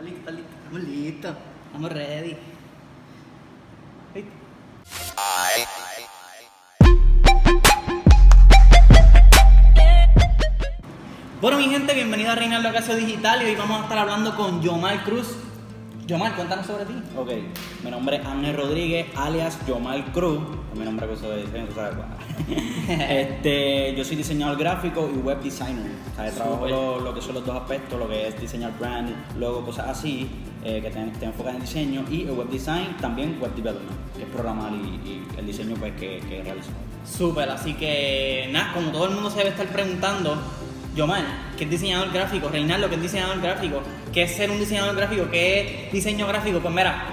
Está listo, listo. Estamos listos. Estamos ready. ¿Listo? Bueno, mi gente, bienvenido a Reinaldo Ocasio Digital y hoy vamos a estar hablando con Yomar Cruz. Yomar, cuéntanos sobre ti. Ok, mi nombre es Ángel Rodríguez, alias Yomal Cruz. Es mi nombre que uso de diseño, tú sabes cuál. este, yo soy diseñador gráfico y web designer. O sea, trabajo lo, lo que son los dos aspectos, lo que es diseñar brand, luego cosas así, eh, que te, te enfocan en diseño, y el web design, también web development, que es programar y, y el diseño pues, que, que realizo. Súper, así que nada, como todo el mundo se debe estar preguntando, Yomar, ¿qué es diseñador gráfico? Reinaldo, ¿qué es diseñador gráfico? ¿Qué es ser un diseñador gráfico? ¿Qué es diseño gráfico? Pues mira,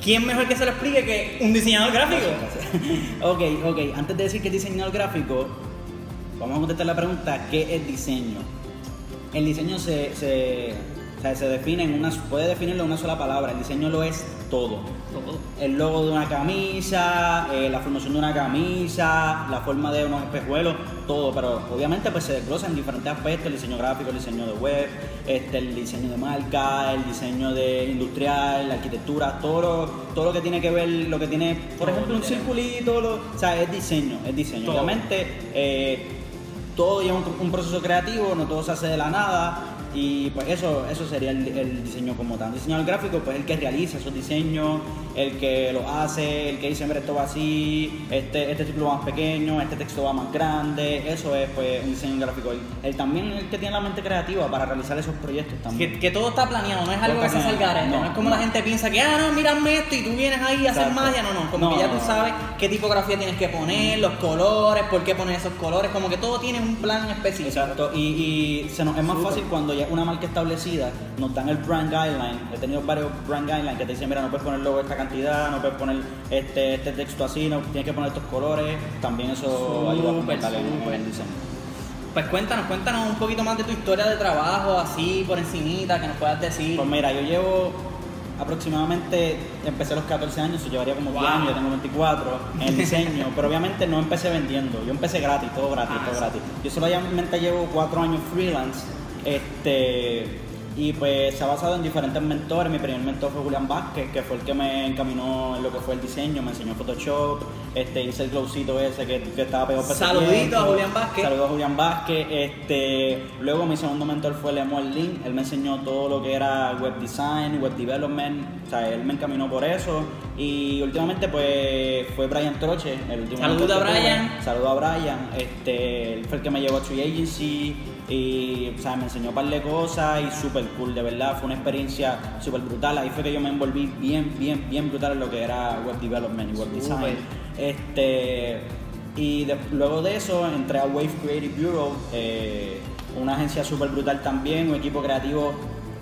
¿quién mejor que se lo explique que un diseñador gráfico? ok, ok, antes de decir que es diseñador gráfico, vamos a contestar la pregunta, ¿qué es diseño? El diseño se, se, sea, se define en una, puede definirlo en una sola palabra, el diseño lo es todo. Todo. El logo de una camisa, eh, la formación de una camisa, la forma de unos espejuelos, todo, pero obviamente pues se desglosa en diferentes aspectos, el diseño gráfico, el diseño de web, este, el diseño de marca, el diseño de industrial, la arquitectura, todo lo, todo lo que tiene que ver, lo que tiene, por Todo ejemplo, un circulito, lo- o sea, es diseño, es diseño. Todo. Obviamente eh, todo lleva un, un proceso creativo, no todo se hace de la nada. Y pues eso, eso sería el, el diseño como tal. El diseñador gráfico, pues el que realiza esos diseños, el que lo hace, el que dice, mira, esto va así, este, este título va más pequeño, este texto va más grande. Eso es pues un diseño gráfico. Él, él también es el que tiene la mente creativa para realizar esos proyectos también. Que, que todo está planeado, no es algo que se salga planeado. no, No, es como no. la gente piensa que, ah, no, mírame esto y tú vienes ahí a hacer magia, no, no, como No, que ya tú sabes qué tipografía tienes que poner, los colores, por qué poner esos colores, como que todo tiene un plan específico. Exacto, y, y se nos, es más fácil cuando ya una marca establecida nos dan el brand guideline. He tenido varios brand guidelines que te dicen, mira, no puedes poner luego esta cantidad, no puedes poner este, este texto así, no tienes que poner estos colores. También eso ayuda a súper. el diseño. Pues cuéntanos, cuéntanos un poquito más de tu historia de trabajo, así por encimita, que nos puedas decir. Pues mira, yo llevo aproximadamente, empecé a los 14 años, yo llevaría como 10 Wow. años, yo tengo 24 en el diseño, pero obviamente no empecé vendiendo, yo empecé gratis, todo gratis, Ah, todo sí. gratis. Yo solamente llevo 4 años freelance, este, y pues se ha basado en diferentes mentores. Mi primer mentor fue Julián Vázquez, que fue el que me encaminó en lo que fue el diseño, me enseñó Photoshop, este, hice el glowcito ese que, que estaba pegado para Saludito a Julián Vázquez. Saludos a Julián Vázquez. Este, luego mi segundo mentor fue Lemuel Lin. Él me enseñó todo lo que era web design, web development. O sea, él me encaminó por eso. Y últimamente pues fue Brian Troche, el último Saludos a. Brian. Saludos a Brian. Este, él fue el que me llevó a Tree Agency. Y o sea, me enseñó un par de cosas y súper cool, de verdad. Fue una experiencia súper brutal. Ahí fue que yo me envolví bien, bien, bien brutal en lo que era web development y web design. Este, y de- luego de eso entré a Wave Creative Bureau, eh, una agencia súper brutal también, un equipo creativo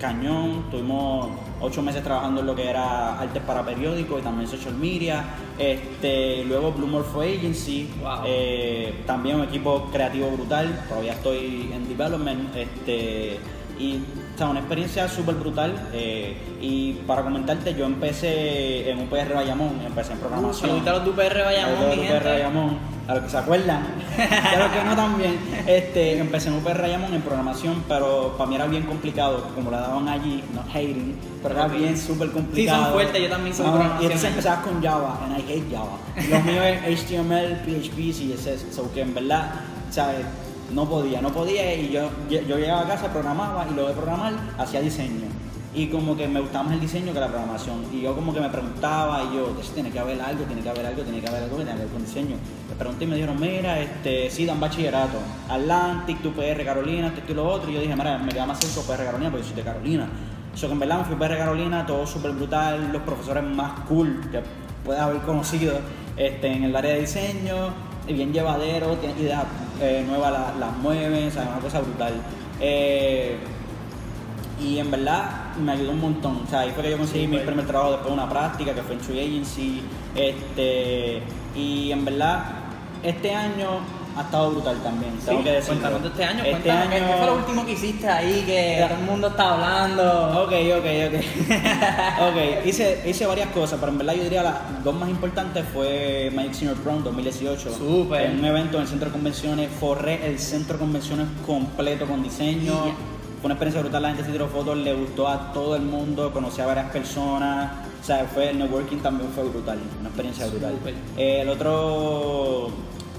cañón. Tuvimos ocho meses trabajando en lo que era artes para periódicos y también social media. Este, luego Blue Morpho Agency, Wow. eh, también un equipo creativo brutal. Todavía estoy en development. Este, y o sea, una experiencia súper brutal. eh, y para comentarte, yo empecé en UPR Bayamón, empecé en programación. Saludito a los de UPR Bayamón, Saludos mi a UPR gente. Bayamón, a los que se acuerdan, y a los que no también. Este, empecé en UPR Bayamón en programación, pero para mí era bien complicado, como la daban allí, no hating, pero era Ok. bien súper complicado. Sí, son fuertes, yo también soy No, programación Y entonces empezabas con Java, and I hate Java. Lo mío es HTML, PHP, CSS, so que en verdad, ¿sabes? No podía, no podía y yo yo llegaba a casa, programaba y luego de programar hacía diseño. Y como que me gustaba más el diseño que la programación. Y yo como que me preguntaba y yo, "Pues, tiene que haber algo, tiene que haber algo, tiene que haber algo que tenga que ver con diseño. Me pregunté y me dijeron, mira, este, sí, dan bachillerato. Atlantic, tu PR Carolina, esto y lo otro. Y yo dije, mira, me queda más cerca PR Carolina porque yo soy de Carolina. Eso que en verdad me fui PR Carolina, todo súper brutal, los profesores más cool que puedes haber conocido este, en el área de diseño, bien llevadero, ideas eh, nuevas, las las mueven, o sea, una cosa brutal. Eh, y en verdad me ayudó un montón. O sea, ahí fue que yo conseguí mi Súper. primer trabajo después de una práctica que fue en Tree Agency. Este, y en verdad, este año ha estado brutal también. Tengo Sí, que decirlo. cuéntanos de este año, Este cuéntanos, ¿qué- año- ¿qué fue lo último que hiciste ahí que todo el mundo está hablando? Ok, ok, ok. ok, hice, hice varias cosas, pero en verdad yo diría las dos más importantes fue Magic Senior Prom 2018. Súper. En un evento en el centro de convenciones, forré el centro de convenciones completo con diseño. Fue una experiencia brutal, la gente se tiró fotos, le gustó a todo el mundo, conocí a varias personas, o sea, fue, el networking también fue brutal, una experiencia brutal. Eh, el otro,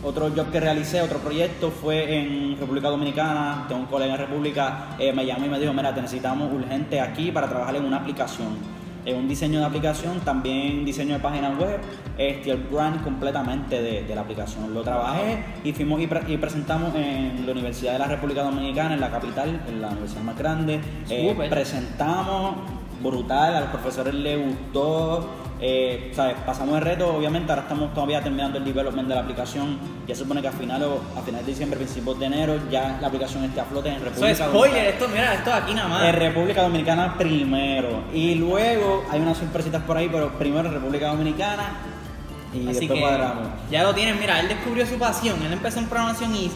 otro job que realicé, otro proyecto fue en República Dominicana, tengo un colega en República, eh, me llamó y me dijo, mira, te necesitamos urgente aquí para trabajar en una aplicación. En un diseño de aplicación, también diseño de página web, este, el brand completamente de, de la aplicación. Lo trabajé y fuimos y, pre- y presentamos en la Universidad de la República Dominicana, en la capital, en la universidad más grande. Eh, presentamos, brutal, a los profesores les gustó. eh, ¿sabes? Pasamos el reto, obviamente, ahora estamos todavía terminando el development de la aplicación. Ya se supone que a finales, a finales de diciembre, principios de enero, ya la aplicación esté a flote en Eso República es spoiler, esto, mira, esto aquí nada más. En República Dominicana primero. Y luego hay unas sorpresitas por ahí, pero primero en República Dominicana y Así después que cuadramos. ya lo tienen, mira, él descubrió su pasión, él empezó en programación y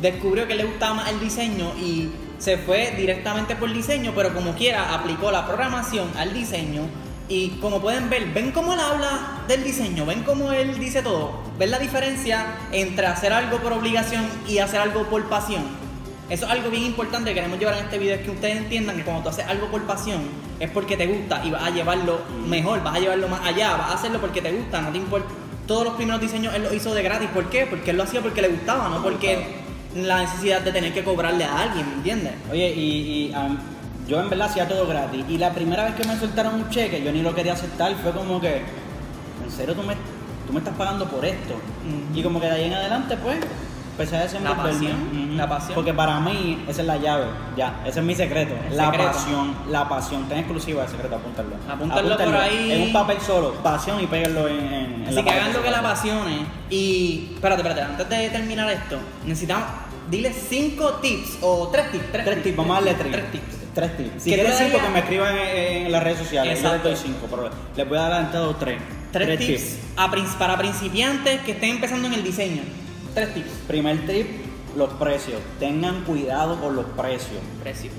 descubrió que le gustaba más el diseño y se fue directamente por diseño, pero como quiera aplicó la programación al diseño y como pueden ver, ven cómo él habla del diseño, ven cómo él dice todo, ven la diferencia entre hacer algo por obligación y hacer algo por pasión. Eso es algo bien importante que queremos llevar en este video, es que ustedes entiendan que cuando tú haces algo por pasión es porque te gusta y vas a llevarlo mejor, vas a llevarlo más allá, vas a hacerlo porque te gusta, no te importa. Todos los primeros diseños él los hizo de gratis, ¿por qué? Porque él lo hacía porque le gustaba, no porque la necesidad de tener que cobrarle a alguien, ¿me entiendes? Oye, y, yo en verdad hacía todo gratis. Y la primera vez que me soltaron un cheque, yo ni lo quería aceptar, fue como que, ¿en serio tú me, tú me estás pagando por esto? Y como que de ahí en adelante, pues, empecé a desenvolverme. pasión, Ujú. la pasión. Porque para mí, esa es la llave, ya, ese es mi secreto. El la secreto. pasión, la pasión. Ten exclusiva de secreto, apúntalo. Apúntalo por ahí. En un papel solo, pasión y péguenlo en, en, en Así la que hagan lo que la apasione. Y espérate, espérate, antes de terminar esto, necesitamos, dile cinco tips o tres tips. Tres, Tres tips, vamos a darle tres. Tres tips. Tres tips. Si ¿Qué quieren cinco, daría? que me escriban en, en las redes sociales. Yo les Exacto. doy cinco, pero les voy a dar adelantado tres. Tres, tips, a para principiantes que estén empezando en el diseño. Tres tips. Primer tip, los precios. Tengan cuidado con los precios. Precio.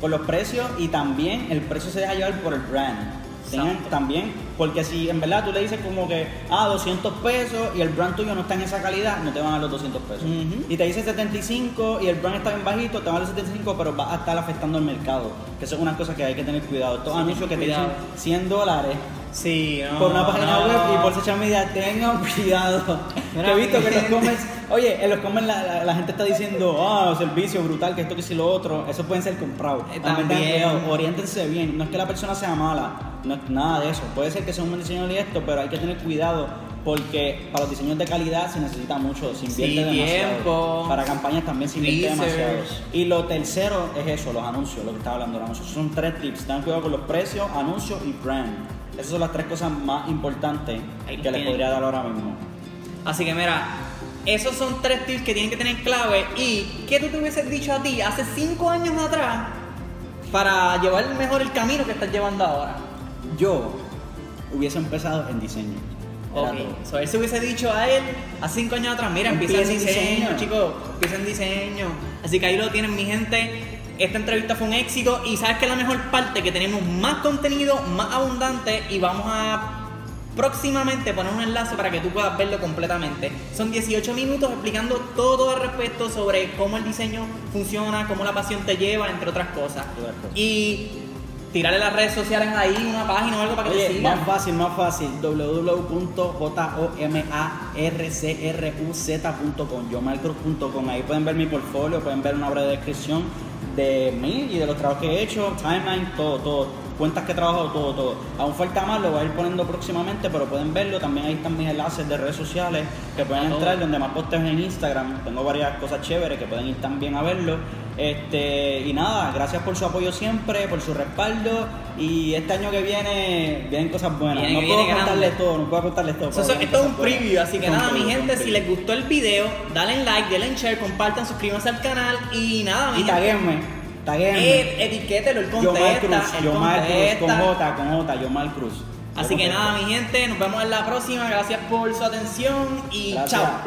Con los precios y también el precio se deja llevar por el brand. Tengan también, porque si en verdad tú le dices como que, ah, 200 pesos y el brand tuyo no está en esa calidad, no te van a dar los 200 pesos. Y te dice 75 y el brand está bien bajito, te van a dar los 75, pero va a estar afectando el mercado. Que eso es una cosa que hay que tener cuidado. Estos Sí, anuncios que cuidado. te dicen 100 dólares Sí, no, por una página no. web y por social media, tengan cuidado. Mira, que he visto que en los comments, oye, en los comments la, la- la gente está diciendo, ah, servicio brutal, que esto, que si lo otro, eso pueden ser comprados. Eh, También oriéntense bien, no es que la persona sea mala, no es nada de eso. Puede ser que sea un buen diseñador y esto, pero hay que tener cuidado porque para los diseños de calidad se necesita mucho, se invierte Sí, demasiado. tiempo, Para campañas también se invierte research. demasiado. Y lo tercero es eso, los anuncios, lo que estaba hablando los anuncios. Son tres tips. Tengan cuidado con los precios, anuncios y brand. Esas son las tres cosas más importantes Ahí que les podría dar ahora mismo. Así que mira, esos son tres tips que tienen que tener clave. ¿Y qué tú te hubieses dicho a ti hace cinco años atrás para llevar mejor el camino que estás llevando ahora? Yo hubiese empezado en diseño. Ok, so, él se hubiese dicho a él hace cinco años atrás, mira, empieza Empieza en diseño, diseño. chicos, empieza en diseño. Así que ahí lo tienen mi gente. Esta entrevista fue un éxito y sabes que la mejor parte que tenemos más contenido, más abundante y vamos a próximamente poner un enlace para que tú puedas verlo completamente. Son 18 minutos explicando todo al respecto sobre cómo el diseño funciona, cómo la pasión te lleva, entre. Otras cosas. Y tirarle las redes sociales ahí, una página o algo para que te Oye, sigan. más fácil, más fácil. www.jomarcruz.com yomarcruz.com Ahí pueden ver mi portfolio, pueden ver una breve descripción de mí y de los trabajos que he hecho, timeline, todo, todo. Cuentas que he trabajado, todo, todo. Aún falta más, lo voy a ir poniendo próximamente, pero pueden verlo. También ahí están mis enlaces de redes sociales que pueden entrar, donde más posteo en Instagram. Tengo varias cosas chéveres que pueden ir también a verlo. Este, y nada, gracias por su apoyo siempre, por su respaldo. Y este año que viene vienen cosas buenas. Viene- no puedo contarles todo, no puedo contarles todo. Esto es un buenas. preview, así que nada, mi gente, si les gustó el video, dale like, denle en share, compartan, suscríbanse al canal y nada, mi Y gente. taguenme. Eh, etiquételo, él contesta, Cruz, él Cruz, con. J, con J, Yomar Cruz. Así que nada, mi gente, nos vemos en la próxima. Gracias por su atención y Gracias. chao.